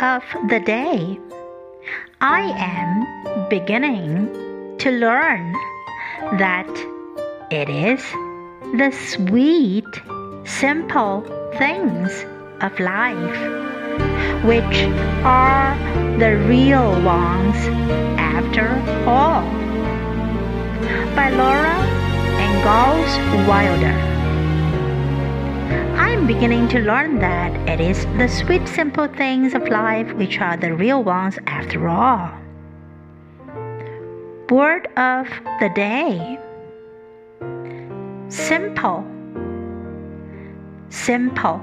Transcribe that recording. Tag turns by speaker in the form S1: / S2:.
S1: of the day. I am beginning to learn that it is the sweet, simple things of life which are the real ones after all. By Laura Ingalls Wilder. Beginning to learn that it is the sweet, simple things of life which are the real ones after all. Word of the day Simple. Simple.